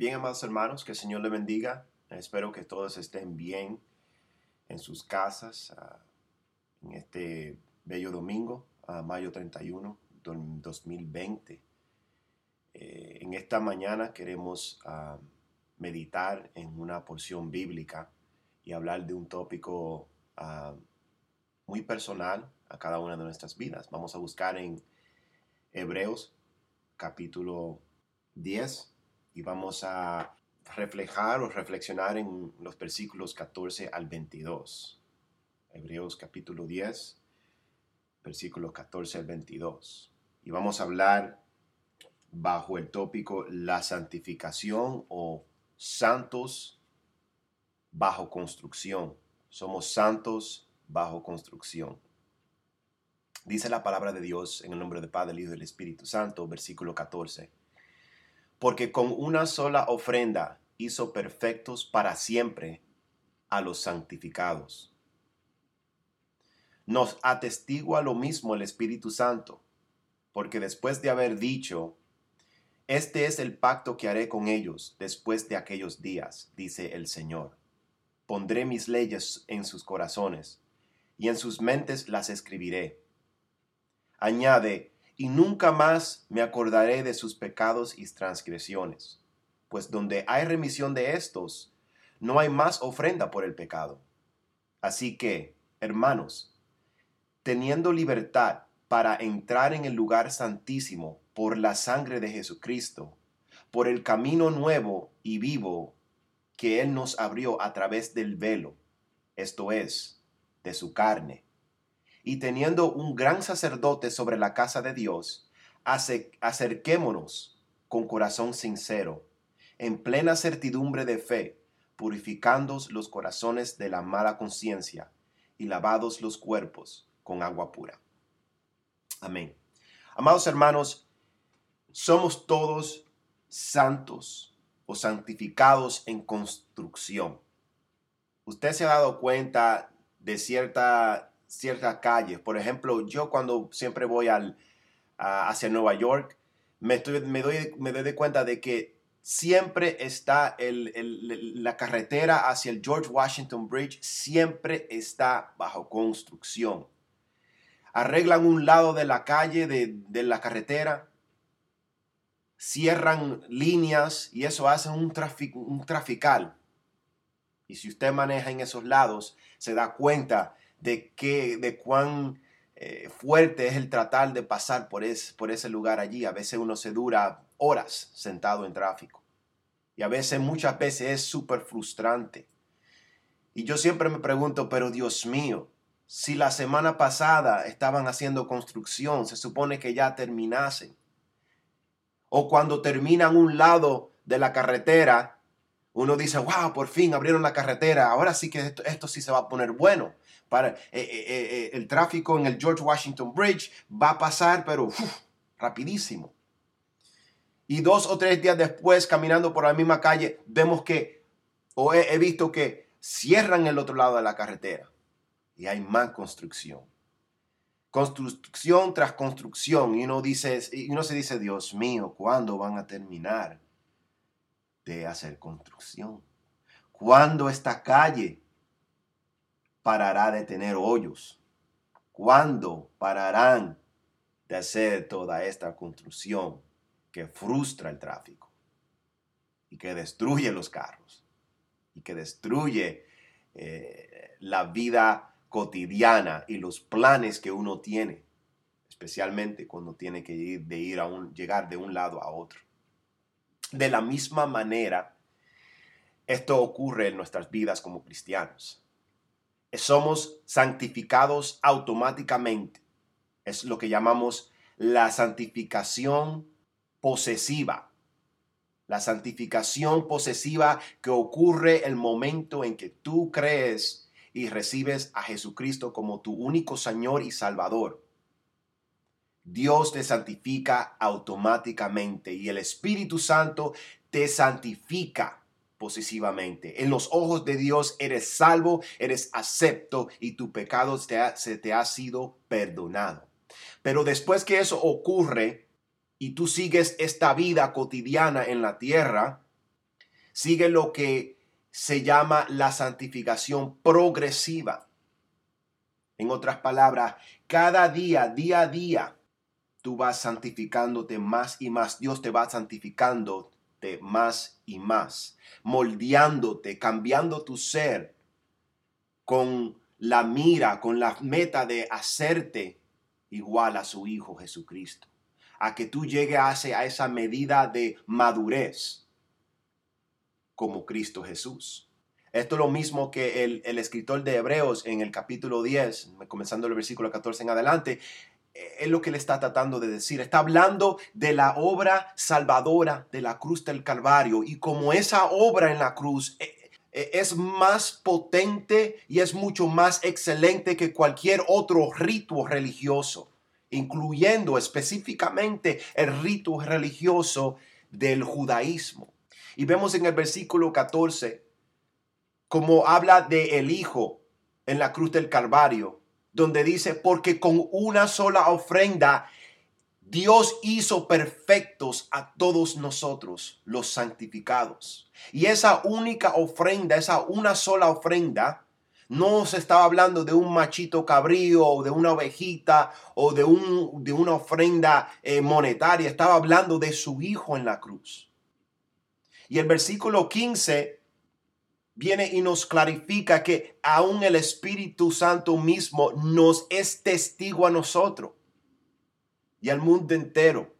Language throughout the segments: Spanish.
Bien, amados hermanos, que el Señor le bendiga. Espero que todos estén bien en sus casas uh, en este bello domingo, uh, mayo 31, 2020. Eh, en esta mañana queremos uh, meditar en una porción bíblica y hablar de un tópico muy personal a cada una de nuestras vidas. Vamos a buscar en Hebreos capítulo 10 y vamos a reflejar o reflexionar en los versículos 14 al 22. Hebreos capítulo 10, versículos 14 al 22. Y vamos a hablar bajo el tópico la santificación o santos bajo construcción. Somos santos bajo construcción. Dice la palabra de Dios en el nombre del Padre, del Hijo y del Espíritu Santo, versículo 14 porque con una sola ofrenda hizo perfectos para siempre a los santificados. Nos atestigua lo mismo el Espíritu Santo, porque después de haber dicho, este es el pacto que haré con ellos después de aquellos días, dice el Señor. Pondré mis leyes en sus corazones, y en sus mentes las escribiré. Añade, y nunca más me acordaré de sus pecados y transgresiones, pues donde hay remisión de estos, no hay más ofrenda por el pecado. Así que, hermanos, teniendo libertad para entrar en el lugar santísimo por la sangre de Jesucristo, por el camino nuevo y vivo que Él nos abrió a través del velo, esto es, de su carne y teniendo un gran sacerdote sobre la casa de Dios, acerquémonos con corazón sincero, en plena certidumbre de fe, purificando los corazones de la mala conciencia y lavados los cuerpos con agua pura. Amén. Amados hermanos, somos todos santos o santificados en construcción. Usted se ha dado cuenta de cierta ciertas calles. Por ejemplo, yo cuando siempre voy al, hacia Nueva York, me, estoy, me, doy, me doy cuenta de que siempre está el, la carretera hacia el George Washington Bridge, siempre está bajo construcción. Arreglan un lado de la calle, de, de la carretera, cierran líneas y eso hace un, un trafical. Y si usted maneja en esos lados, se da cuenta de, qué, de cuán eh, fuerte es el tratar de pasar por, por ese lugar allí. A veces uno se dura horas sentado en tráfico. Y a veces, muchas veces es súper frustrante. Y yo siempre me pregunto, pero Dios mío, si la semana pasada estaban haciendo construcción, se supone que ya terminasen. O cuando terminan un lado de la carretera, uno dice, wow, por fin abrieron la carretera, ahora sí que esto, esto sí se va a poner bueno para, eh, eh, eh, el tráfico en el George Washington Bridge va a pasar, pero rapidísimo. Y dos o tres días después, caminando por la misma calle, vemos que, o he, visto que cierran el otro lado de la carretera y hay más construcción. Construcción tras construcción. Y uno, dice, y uno se dice, Dios mío, ¿cuándo van a terminar de hacer construcción? ¿Cuándo esta calle parará de tener hoyos? ¿Cuándo pararán de hacer toda esta construcción que frustra el tráfico y que destruye los carros y que destruye eh, la vida cotidiana y los planes que uno tiene, especialmente cuando tiene que ir, de ir a un, llegar de un lado a otro? De la misma manera, esto ocurre en nuestras vidas como cristianos somos santificados automáticamente. Es lo que llamamos la santificación posesiva. La santificación posesiva que ocurre el momento en que tú crees y recibes a Jesucristo como tu único Señor y Salvador. Dios te santifica automáticamente y el Espíritu Santo te santifica posesivamente. En los ojos de Dios eres salvo, eres acepto y tu pecado se te ha sido perdonado. Pero después que eso ocurre y tú sigues esta vida cotidiana en la tierra, sigue lo que se llama la santificación progresiva. En otras palabras, cada día, día a día, tú vas santificándote más y más. Dios te va más y más, moldeándote, cambiando tu ser con la mira, con la meta de hacerte igual a su Hijo Jesucristo. A que tú llegues a esa medida de madurez como Cristo Jesús. Esto es lo mismo que el, el, escritor de Hebreos en el capítulo 10, comenzando el versículo 14 en adelante, es lo que le está tratando de decir. Está hablando de la obra salvadora de la cruz del Calvario y como esa obra en la cruz eh, eh, es más potente y es mucho más excelente que cualquier otro rito religioso, incluyendo específicamente el rito religioso del judaísmo. Y vemos en el versículo 14 como habla de el Hijo en la cruz del Calvario, donde dice, porque con una sola ofrenda Dios hizo perfectos a todos nosotros, los santificados. Y esa única ofrenda, esa una sola ofrenda, no se estaba hablando de un machito cabrío o de una ovejita o de, un, de una ofrenda eh, monetaria, estaba hablando de su hijo en la cruz. Y el versículo 15 viene y nos clarifica que aún el Espíritu Santo mismo nos es testigo a nosotros y al mundo entero.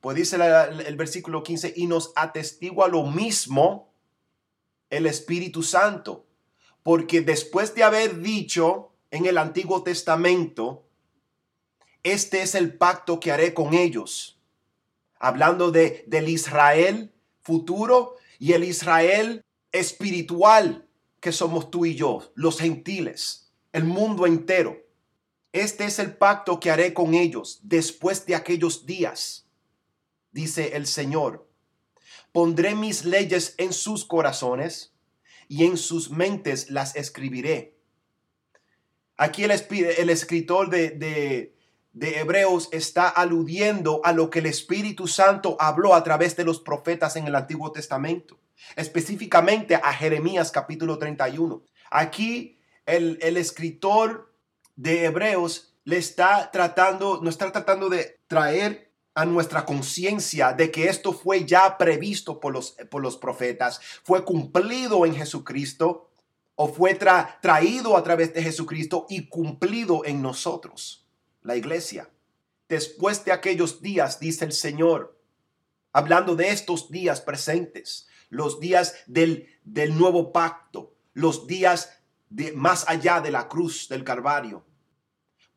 Pues dice el versículo 15, y nos atestigua lo mismo el Espíritu Santo, porque después de haber dicho en el Antiguo Testamento, este es el pacto que haré con ellos, hablando de, del Israel futuro y el Israel espiritual que somos tú y yo, los gentiles, el mundo entero. Este es el pacto que haré con ellos después de aquellos días, dice el Señor. Pondré mis leyes en sus corazones y en sus mentes las escribiré. Aquí el, el escritor de, de, de Hebreos está aludiendo a lo que el Espíritu Santo habló a través de los profetas en el Antiguo Testamento, específicamente a Jeremías capítulo 31. Aquí el, el escritor de Hebreos le está tratando, nos está tratando de traer a nuestra conciencia de que esto fue ya previsto por los, por los profetas, fue cumplido en Jesucristo o fue traído a través de Jesucristo y cumplido en nosotros la iglesia. Después de aquellos días, dice el Señor, hablando de estos días presentes, los días del, del nuevo pacto, los días de más allá de la cruz del Calvario.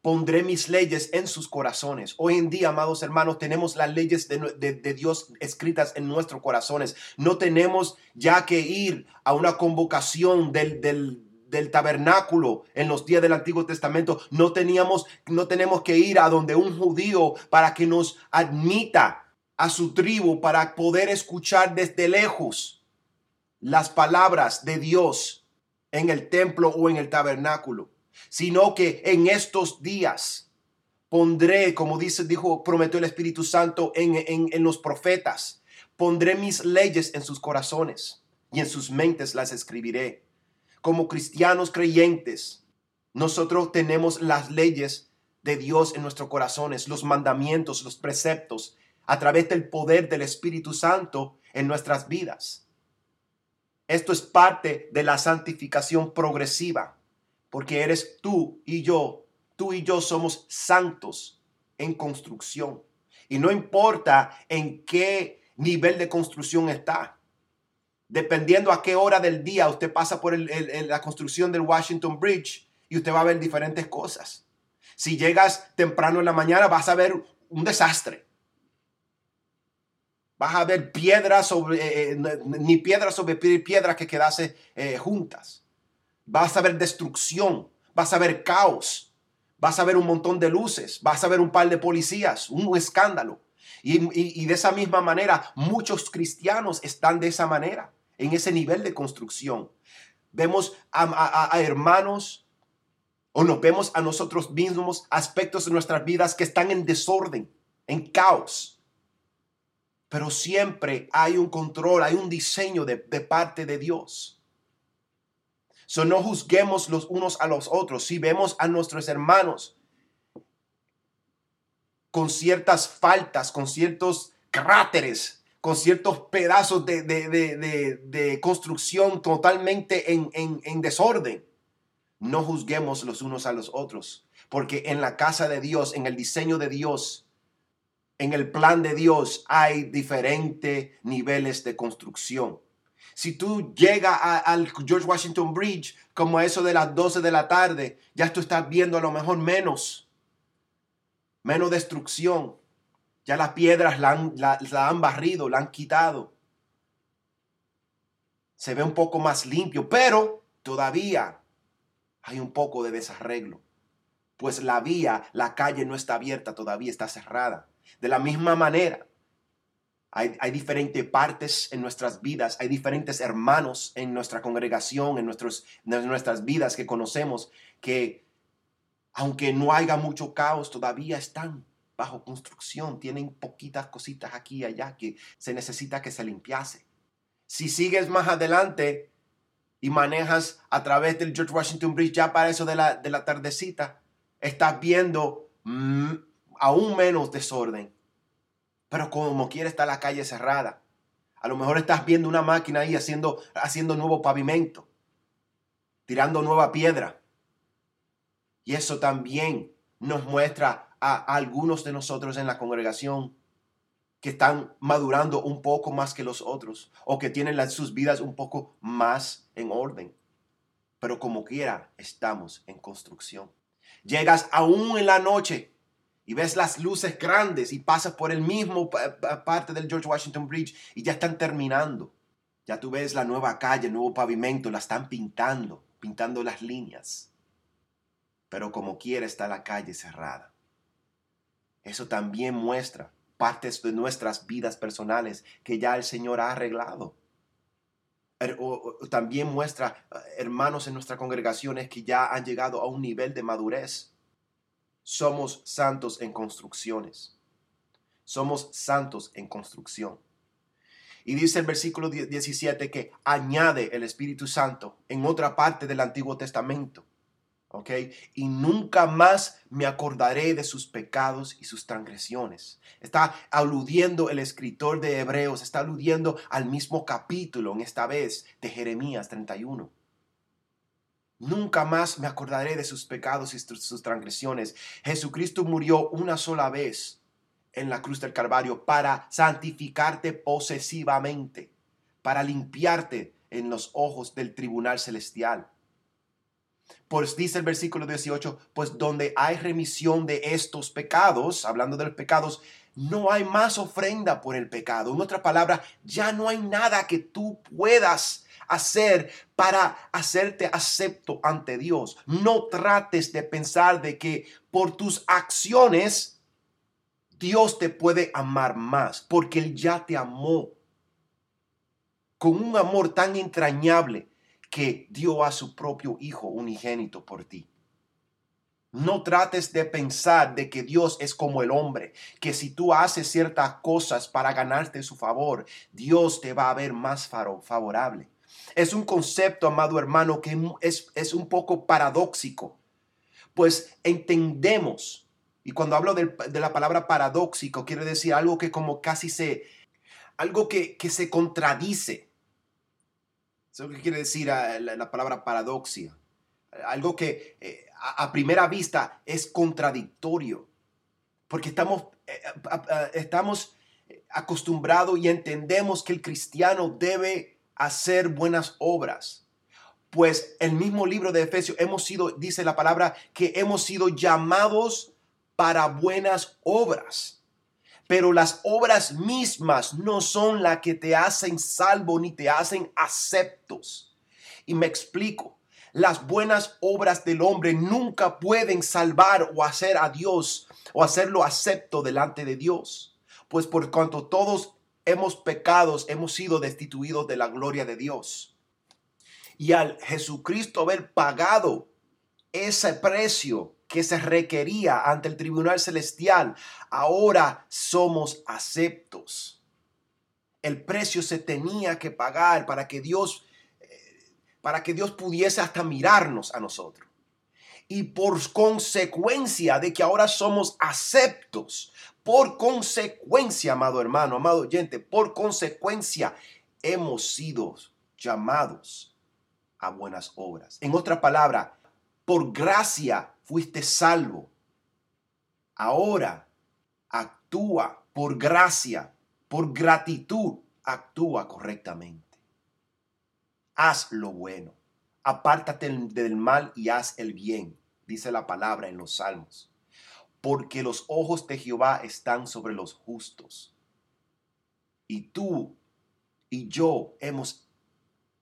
Pondré mis leyes en sus corazones. Hoy en día, amados hermanos, tenemos las leyes de, de Dios escritas en nuestros corazones. No tenemos ya que ir a una convocación del, del, del tabernáculo en los días del Antiguo Testamento, no teníamos, no tenemos que ir a donde un judío para que nos admita a su tribu para poder escuchar desde lejos las palabras de Dios en el templo o en el tabernáculo, sino que en estos días pondré, como dice, dijo, prometió el Espíritu Santo en, en, en los profetas, pondré mis leyes en sus corazones y en sus mentes las escribiré. Como cristianos creyentes, nosotros tenemos las leyes de Dios en nuestros corazones, los mandamientos, los preceptos, a través del poder del Espíritu Santo en nuestras vidas. Esto es parte de la santificación progresiva, porque eres tú y yo, tú y yo somos santos en construcción. Y no importa en qué nivel de construcción está dependiendo a qué hora del día usted pasa por la construcción del Washington Bridge y usted va a ver diferentes cosas. Si llegas temprano en la mañana vas a ver un desastre. Vas a ver piedras sobre, eh, eh, ni piedras sobre piedras que quedase eh, juntas. Vas a ver destrucción, vas a ver caos, vas a ver un montón de luces, vas a ver un par de policías, un escándalo. y de esa misma manera, muchos cristianos están de esa manera en ese nivel de construcción. Vemos a, hermanos o nos vemos a nosotros mismos aspectos de nuestras vidas que están en desorden, en caos. Pero siempre hay un control, hay un diseño de, parte de Dios. So, no juzguemos los unos a los otros. Si vemos a nuestros hermanos con ciertas faltas, con ciertos cráteres, con ciertos pedazos de, construcción totalmente en, en desorden, no juzguemos los unos a los otros, porque en la casa de Dios, en el diseño de Dios, en el plan de Dios hay diferentes niveles de construcción. Si tú llegas al George Washington Bridge como eso de las 12 de la tarde, ya tú estás viendo a lo mejor menos, menos destrucción. Ya las piedras la han, la han barrido, la han quitado. Se ve un poco más limpio, pero todavía hay un poco de desarreglo. Pues la vía, la calle no está abierta todavía, está cerrada. De la misma manera, hay, diferentes partes en nuestras vidas, hay diferentes hermanos en nuestra congregación, en, nuestros, en nuestras vidas que conocemos, que aunque no haya mucho caos, todavía están bajo construcción, tienen poquitas cositas aquí y allá que se necesita que se limpiase. Si sigues más adelante y manejas a través del George Washington Bridge ya para eso de la, de la tardecita, estás viendo mm, aún menos desorden. Pero como quiere está la calle cerrada. A lo mejor estás viendo una máquina ahí haciendo, haciendo nuevo pavimento, tirando nueva piedra. Y eso también nos muestra a, algunos de nosotros en la congregación que están madurando un poco más que los otros o que tienen sus vidas un poco más en orden. Pero como quiera, estamos en construcción. Llegas aún en la noche y ves las luces grandes y pasas por el mismo parte del George Washington Bridge y ya están terminando. Ya tú ves la nueva calle, el nuevo pavimento, la están pintando, pintando las líneas. Pero como quiera está la calle cerrada. Eso también muestra partes de nuestras vidas personales que ya el Señor ha arreglado. también muestra eh, hermanos en nuestras congregaciones que ya han llegado a un nivel de madurez somos santos en construcciones. Somos santos en construcción. Y dice el versículo 17 que añade el Espíritu Santo en otra parte del Antiguo Testamento. ¿Ok? Y nunca más me acordaré de sus pecados y sus transgresiones. Está aludiendo el escritor de Hebreos, está aludiendo al mismo capítulo, en esta vez, de Jeremías 31. Nunca más me acordaré de sus pecados y sus transgresiones. Jesucristo murió una sola vez en la cruz del Calvario para santificarte posesivamente, para limpiarte en los ojos del tribunal celestial. Pues dice el versículo 18, pues donde hay remisión de estos pecados, hablando de los pecados, no hay más ofrenda por el pecado. En otra palabra, ya no hay nada que tú puedas hacer para hacerte acepto ante Dios. No trates de pensar de que por tus acciones Dios te puede amar más, porque Él ya te amó con un amor tan entrañable que dio a su propio Hijo unigénito por ti. No trates de pensar de que Dios es como el hombre, que si tú haces ciertas cosas para ganarte su favor, Dios te va a ver más favorable. Es un concepto, amado hermano, que es, un poco paradójico, pues entendemos, y cuando hablo de, la palabra paradójico, quiere decir algo que como casi se, algo que, se contradice. Eso que quiere decir ah, la, palabra paradoxia. Algo que eh, a, primera vista es contradictorio. Porque estamos, eh, estamos acostumbrados y entendemos que el cristiano debe hacer buenas obras. Pues el mismo libro de Efesios hemos sido, dice la palabra, que hemos sido llamados para buenas obras. Pero las obras mismas no son las que te hacen salvo ni te hacen aceptos. Y me explico. Las buenas obras del hombre nunca pueden salvar o hacer a Dios o hacerlo acepto delante de Dios. Pues por cuanto todos hemos pecados, hemos sido destituidos de la gloria de Dios. Y al Jesucristo haber pagado ese precio que se requería ante el tribunal celestial, ahora somos aceptos. El precio se tenía que pagar para que Dios eh, para que Dios pudiese hasta mirarnos a nosotros. Y por consecuencia de que ahora somos aceptos, por consecuencia, amado hermano, amado oyente, por consecuencia hemos sido llamados a buenas obras. En otra palabra, por gracia fuiste salvo. Ahora actúa por gracia por gratitud, actúa correctamente. Haz lo bueno. Apártate del mal y haz el bien, dice la palabra en los salmos. Porque los ojos de Jehová están sobre los justos. Y tú y yo hemos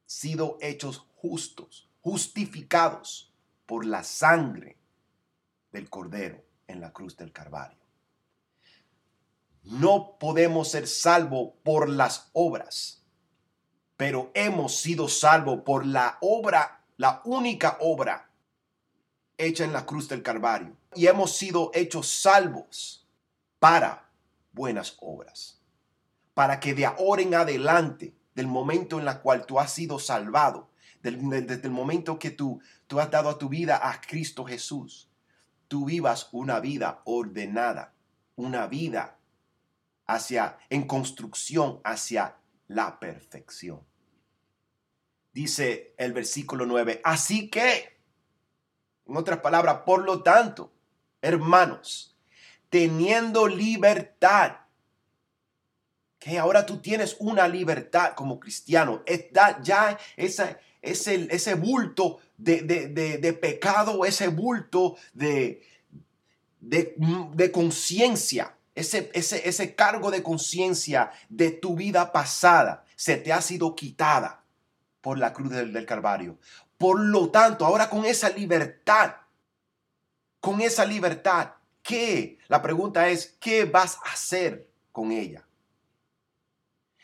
sido hechos justos, justificados por la sangre del Cordero en la cruz del Calvario. No podemos ser salvos por las obras, pero hemos sido salvos por la obra, la única obra hecha en la cruz del Calvario. Y hemos sido hechos salvos para buenas obras. Para que de ahora en adelante, del momento en el cual tú has sido salvado, desde el momento que tú, tú has dado a tu vida a Cristo Jesús, tú vivas una vida ordenada, una vida hacia, en construcción hacia la perfección. Dice el versículo 9, así que, en otras palabras, por lo tanto, hermanos, teniendo libertad, que ahora tú tienes una libertad como cristiano, está ya ese, ese bulto de, de, pecado, ese bulto de, de conciencia ese, ese, cargo de conciencia de tu vida pasada se te ha sido quitada por la cruz del, del Calvario. Por lo tanto, ahora con esa libertad, con esa libertad, ¿qué? La pregunta es, ¿qué vas a hacer con ella?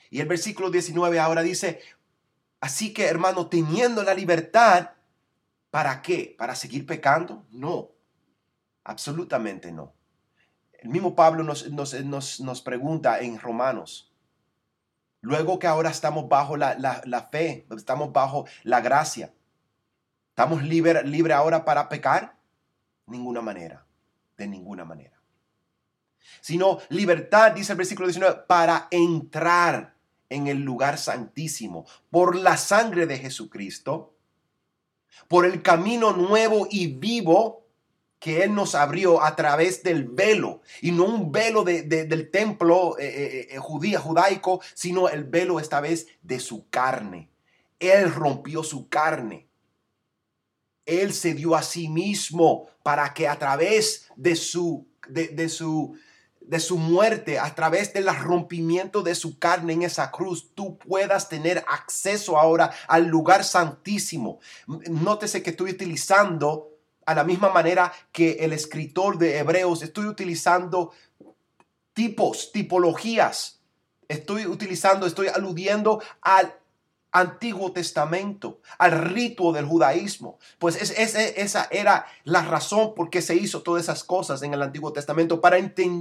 Y el versículo 19 ahora dice, así que hermano, teniendo la libertad, ¿para qué? ¿Para seguir pecando? No, absolutamente no. El mismo Pablo nos, nos, pregunta en Romanos, luego que ahora estamos bajo la, fe, estamos bajo la gracia, ¿estamos libres libre ahora para pecar? Ninguna manera, de ninguna manera. Sino libertad, dice el versículo 19, para entrar en el lugar santísimo por la sangre de Jesucristo, por el camino nuevo y vivo que Él nos abrió a través del velo, y no un velo del templo eh, eh, eh, judía, judaico, sino el velo esta vez de su carne. Él rompió su carne. Él se dio a sí mismo para que a través de su, de, su, de su muerte, a través del rompimiento de su carne en esa cruz, tú puedas tener acceso ahora al lugar santísimo. Nótese que estoy utilizando a la misma manera que el escritor de Hebreos, estoy utilizando tipos, tipologías. Estoy utilizando, estoy aludiendo al Antiguo Testamento, al rito del judaísmo. Pues es, esa era la razón por qué se hizo todas esas cosas en el Antiguo Testamento, para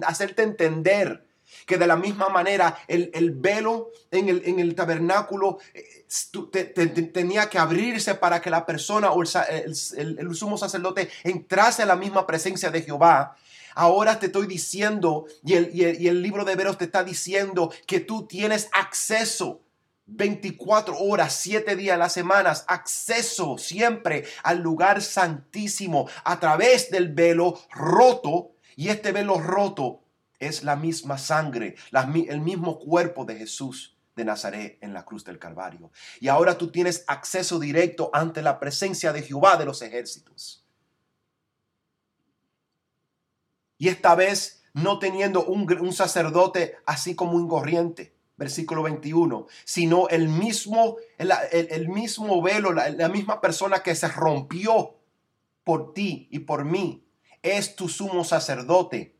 hacerte entender que de la misma manera el, velo en el, en el tabernáculo eh, tenía que abrirse para que la persona o el, sumo sacerdote entrase a la misma presencia de Jehová. Ahora te estoy diciendo y el, y el libro de Veros te está diciendo que tú tienes acceso 24 horas, 7 días a la semana, acceso siempre al lugar santísimo a través del velo roto. Y este velo roto es la misma sangre, el mismo cuerpo de Jesús de Nazaret en la cruz del Calvario. Y ahora tú tienes acceso directo ante la presencia de Jehová de los ejércitos. Y esta vez no teniendo un, sacerdote así como un corriente, versículo 21, sino el mismo, el, mismo velo, la misma persona que se rompió por ti y por mí, es tu sumo sacerdote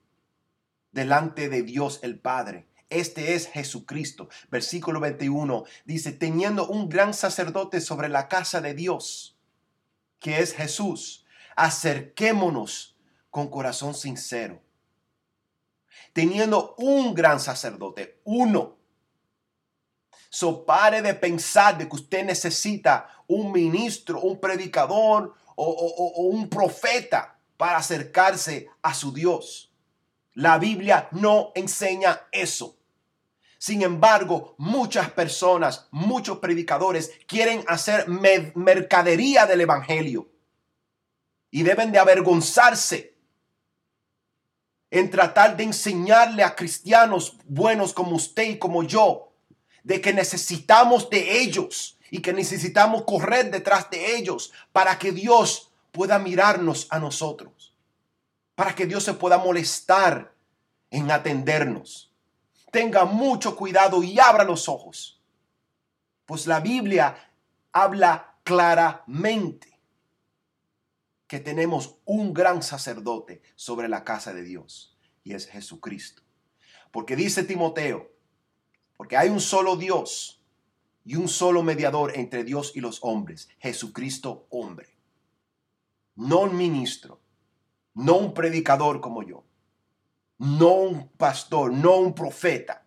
delante de Dios el Padre. Este es Jesucristo. Versículo 21 dice, teniendo un gran sacerdote sobre la casa de Dios, que es Jesús, acerquémonos con corazón sincero. Teniendo un gran sacerdote, uno, So pare de pensar de que usted necesita un ministro, un predicador o, o un profeta para acercarse a su Dios. La Biblia no enseña eso. Sin embargo, muchas personas, muchos predicadores quieren hacer mercadería del Evangelio y deben de avergonzarse en tratar de enseñarle a cristianos buenos como usted y como yo de que necesitamos de ellos y que necesitamos correr detrás de ellos para que Dios pueda mirarnos a nosotros, para que Dios se pueda molestar en atendernos. Tenga mucho cuidado y abra los ojos, pues la Biblia habla claramente que tenemos un gran sacerdote sobre la casa de Dios y es Jesucristo. Porque dice Timoteo, porque hay un solo Dios y un solo mediador entre Dios y los hombres, Jesucristo hombre. No un ministro, no un predicador como yo, no un pastor, no un profeta.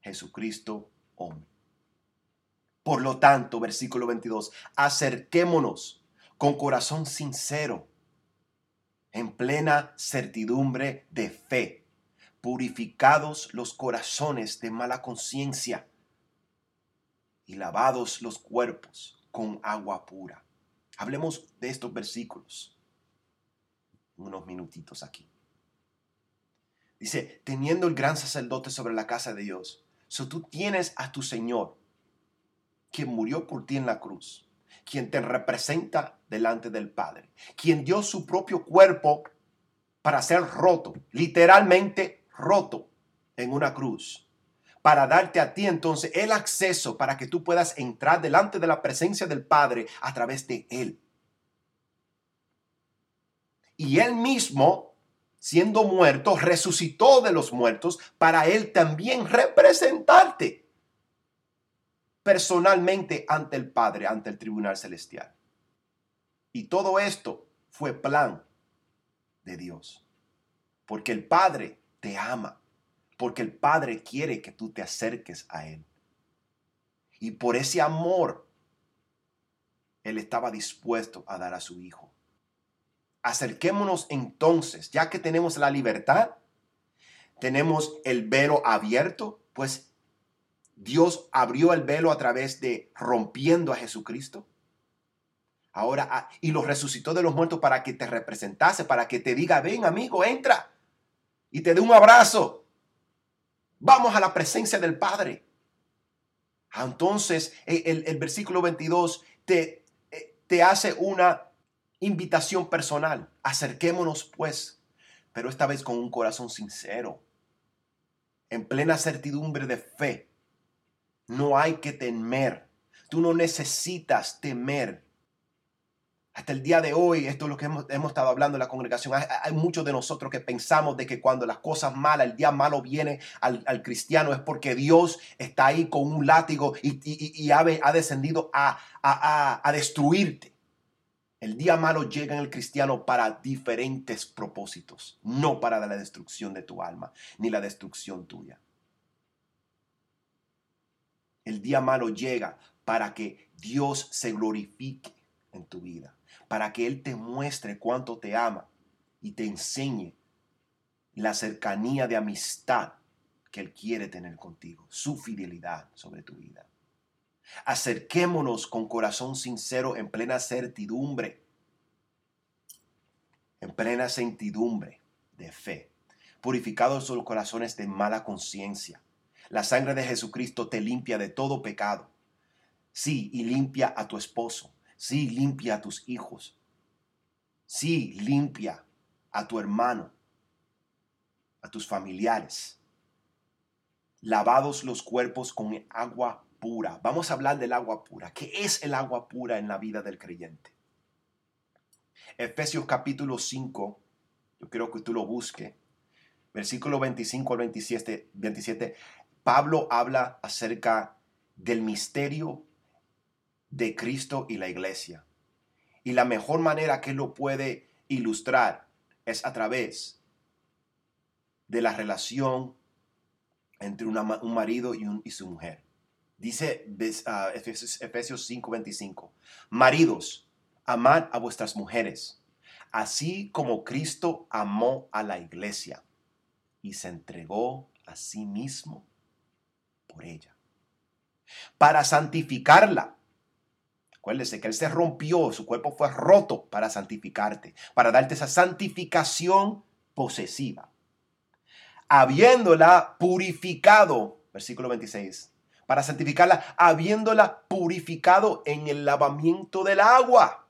Jesucristo hombre. Por lo tanto, versículo 22, acerquémonos con corazón sincero, en plena certidumbre de fe, purificados los corazones de mala conciencia y lavados los cuerpos con agua pura. Hablemos de estos versículos unos minutitos aquí. Dice, teniendo el gran sacerdote sobre la casa de Dios, so tú tienes a tu Señor, quien murió por ti en la cruz quien te representa delante del Padre, quien dio su propio cuerpo para ser roto, literalmente roto en una cruz, para darte a ti entonces el acceso para que tú puedas entrar delante de la presencia del Padre a través de Él. Y Él mismo, siendo muerto, resucitó de los muertos para Él también representarte personalmente ante el Padre, ante el tribunal celestial. Y todo esto fue plan de Dios. Porque el Padre te ama. Porque el Padre quiere que tú te acerques a Él. Y por ese amor, Él estaba dispuesto a dar a su Hijo. Acerquémonos entonces, ya que tenemos la libertad, tenemos el velo abierto, pues Dios abrió el velo a través de rompiendo a Jesucristo. Ahora, ah, y lo resucitó de los muertos para que te representase, para que te diga, ven amigo, entra y te dé un abrazo. Vamos a la presencia del Padre. Ah, entonces, e, el, el versículo 22 te, eh, te hace una invitación personal. Acerquémonos pues, pero esta vez con un corazón sincero, en plena certidumbre de fe no hay que temer. Tú no necesitas temer. Hasta el día de hoy, esto es lo que hemos, estado hablando en la congregación, hay, muchos de nosotros que pensamos de que cuando las cosas malas, el día malo viene al, cristiano es porque Dios está ahí con un látigo y, ha, descendido a, a destruirte. El día malo llega en el cristiano para diferentes propósitos, no para la destrucción de tu alma, ni la destrucción tuya. El día malo llega para que Dios se glorifique en tu vida, para que Él te muestre cuánto te ama y te enseñe la cercanía de amistad que Él quiere tener contigo, su fidelidad sobre tu vida. Acerquémonos con corazón sincero en plena certidumbre, en plena certidumbre de fe, purificados los corazones de mala conciencia la sangre de Jesucristo te limpia de todo pecado. Sí, y limpia a tu esposo. Sí, limpia a tus hijos. Sí, limpia a tu hermano, a tus familiares. Lavados los cuerpos con agua pura. Vamos a hablar del agua pura. ¿Qué es el agua pura en la vida del creyente? Efesios capítulo 5, yo quiero que tú lo busques, versículo 25 al 27, 27 Pablo habla acerca del misterio de Cristo y la iglesia. Y la mejor manera que lo puede ilustrar es a través de la relación entre un marido y, y su mujer. Dice uh, Efesios 5:25, maridos, amad a vuestras mujeres, así como Cristo amó a la iglesia y se entregó a sí mismo por ella, para santificarla. Acuérdese que Él se rompió, su cuerpo fue roto para santificarte, para darte esa santificación posesiva. Habiéndola purificado, versículo 26, para santificarla, habiéndola purificado en el lavamiento del agua.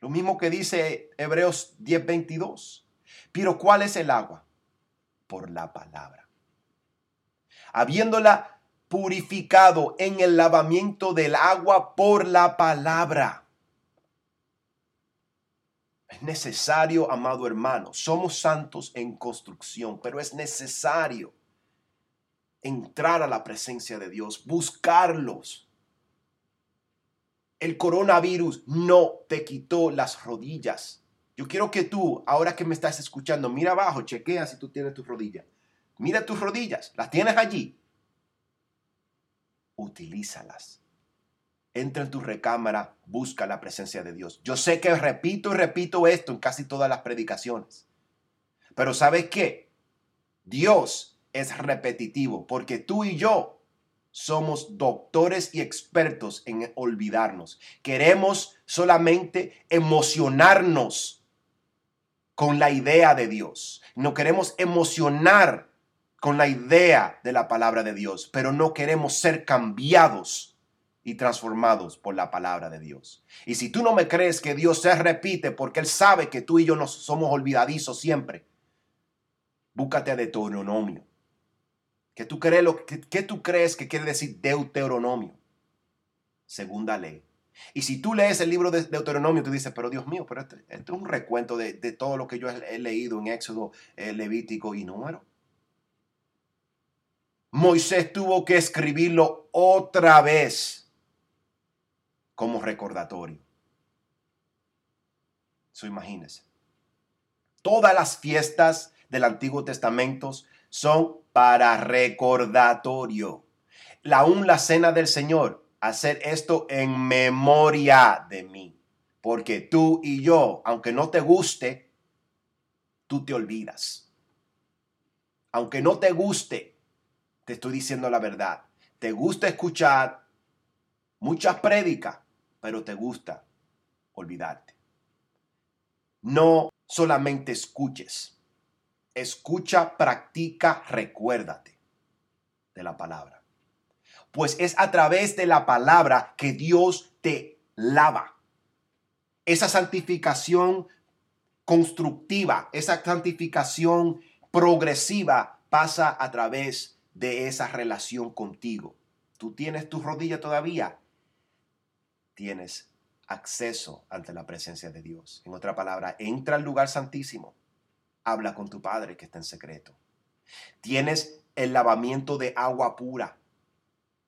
Lo mismo que dice Hebreos 10:22. Pero ¿cuál es el agua? Por la palabra. Habiéndola purificado en el lavamiento del agua por la palabra. Es necesario, amado hermano, somos santos en construcción, pero es necesario entrar a la presencia de Dios, buscarlos. El coronavirus no te quitó las rodillas. Yo quiero que tú, ahora que me estás escuchando, mira abajo, chequea si tú tienes tus rodillas. Mira tus rodillas, las tienes allí. Utilízalas. Entra en tu recámara, busca la presencia de Dios. Yo sé que repito y repito esto en casi todas las predicaciones. Pero ¿sabes qué? Dios es repetitivo, porque tú y yo somos doctores y expertos en olvidarnos. Queremos solamente emocionarnos con la idea de Dios. No queremos emocionar con la idea de la palabra de Dios, pero no queremos ser cambiados y transformados por la palabra de Dios. Y si tú no me crees que Dios se repite porque Él sabe que tú y yo no somos olvidadizos siempre, búscate a Deuteronomio ¿Qué tú crees, lo, que, tú crees que quiere decir Deuteronomio? Segunda ley. Y si tú lees el libro de Deuteronomio, tú dices, pero Dios mío, pero esto, es un recuento de, todo lo que yo he, leído en Éxodo, eh, Levítico y Número. Moisés tuvo que escribirlo otra vez como recordatorio. Eso imagínense. Todas las fiestas del Antiguo Testamento son para recordatorio. La aún la cena del Señor, hacer esto en memoria de mí. Porque tú y yo, aunque no te guste, tú te olvidas. Aunque no te guste, te estoy diciendo la verdad. Te gusta escuchar muchas prédicas, pero te gusta olvidarte. No solamente escuches, escucha, practica, recuérdate de la palabra. Pues es a través de la palabra que Dios te lava. Esa santificación constructiva, esa santificación progresiva pasa a través de esa relación contigo. Tú tienes tu rodilla todavía. Tienes acceso ante la presencia de Dios. En otra palabra, entra al lugar santísimo habla con tu Padre que está en secreto. Tienes el lavamiento de agua pura,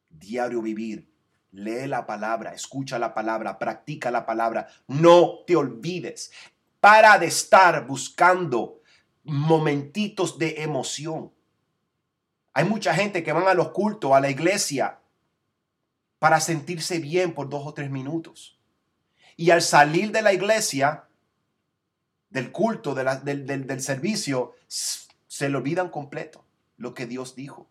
diario vivir. Lee la palabra, escucha la palabra, practica la palabra. No te olvides. Para de estar buscando momentitos de emoción. Hay mucha gente que van a los cultos, a la iglesia, para sentirse bien por dos o tres minutos. Y al salir de la iglesia, del culto, del, del servicio, se le olvidan completo lo que Dios dijo.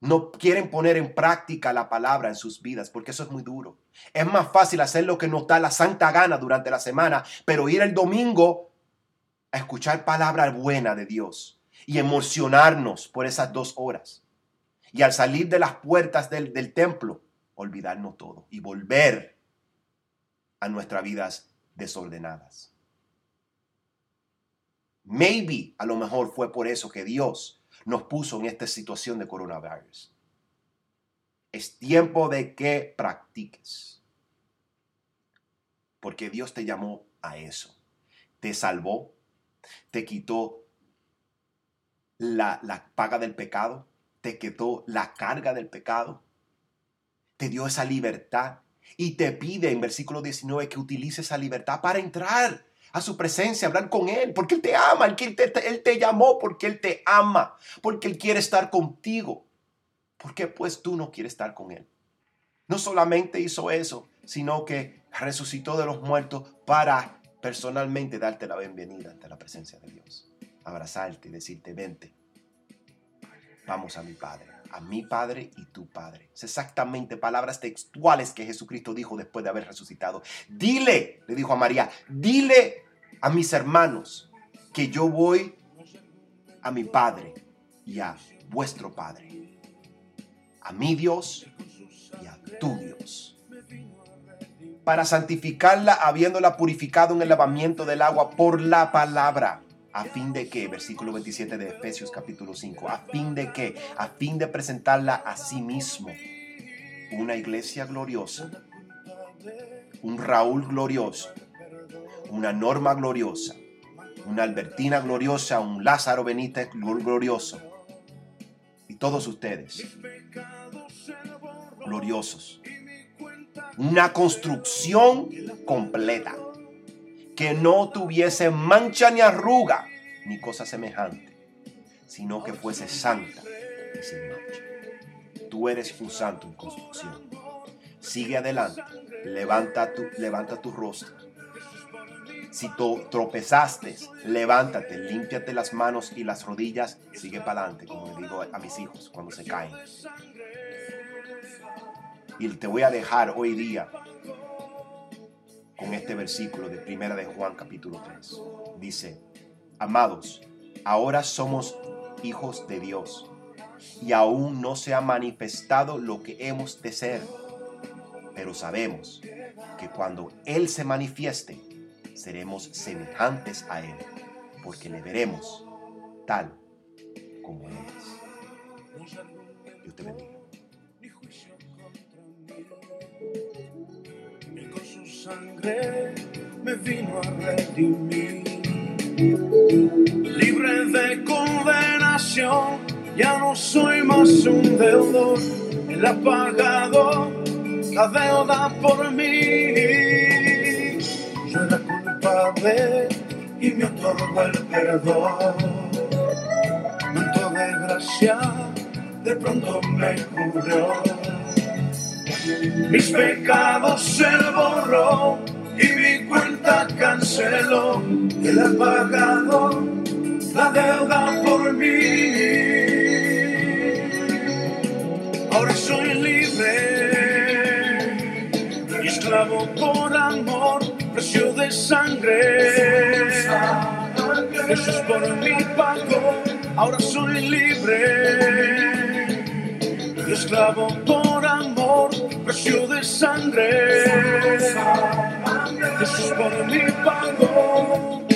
No quieren poner en práctica la palabra en sus vidas porque eso es muy duro. Es más fácil hacer lo que nos da la santa gana durante la semana, pero ir el domingo a escuchar palabra buena de Dios y emocionarnos por esas dos horas. Y al salir de las puertas del, del templo, olvidarnos todo y volver a nuestras vidas desordenadas. Maybe, a lo mejor fue por eso que Dios nos puso en esta situación de coronavirus. Es tiempo de que practiques. Porque Dios te llamó a eso. Te salvó, te quitó la, la paga del pecado, te quitó la carga del pecado, te dio esa libertad y te pide en versículo 19 que utilices esa libertad para entrar a su presencia, hablar con Él, porque Él te ama, él te, él te llamó porque Él te ama, porque Él quiere estar contigo. ¿Por qué pues tú no quieres estar con Él? No solamente hizo eso, sino que resucitó de los muertos para personalmente darte la bienvenida ante la presencia de Dios. Abrazarte y decirte, vente, vamos a mi Padre, a mi Padre y tu Padre. Es exactamente palabras textuales que Jesucristo dijo después de haber resucitado. Dile, le dijo a María, dile a mis hermanos que yo voy a mi Padre y a vuestro Padre, a mi Dios y a tu Dios, para santificarla habiéndola purificado en el lavamiento del agua por la palabra. ¿A fin de qué? Versículo 27 de Efesios capítulo 5. ¿A fin de qué? A fin de presentarla a sí mismo. Una iglesia gloriosa. Un Raúl glorioso. Una Norma gloriosa. Una Albertina gloriosa. Un Lázaro Benítez glorioso. Y todos ustedes gloriosos. Una construcción completa. Que no tuviese mancha ni arruga ni cosa semejante, sino que fuese santa y sin mancha. Tú eres un santo en construcción. Sigue adelante. Levanta tu, levanta tu rostro. Si tropezaste, levántate, límpiate las manos y las rodillas, sigue para adelante, como le digo a mis hijos cuando se caen. Y te voy a dejar hoy día con este versículo de Primera de Juan capítulo 3. Dice, amados, ahora somos hijos de Dios y aún no se ha manifestado lo que hemos de ser, pero sabemos que cuando Él se manifieste, seremos semejantes a Él, porque le veremos tal como Él es. Dios te bendiga. Sangre me vino a redimir. Libre de condenación, ya no soy más un deudor. Él ha pagado la deuda por mí. Yo era culpable y me otorgó el perdón. Manto de gracia de pronto me cubrió. Mis pecados se borró y mi cuenta canceló. Él ha pagado la deuda por mí. Ahora soy libre y esclavo por amor, precio de sangre. Jesús por mí pagó, ahora soy libre y esclavo por precio de sangre. Jesús por mí pagó.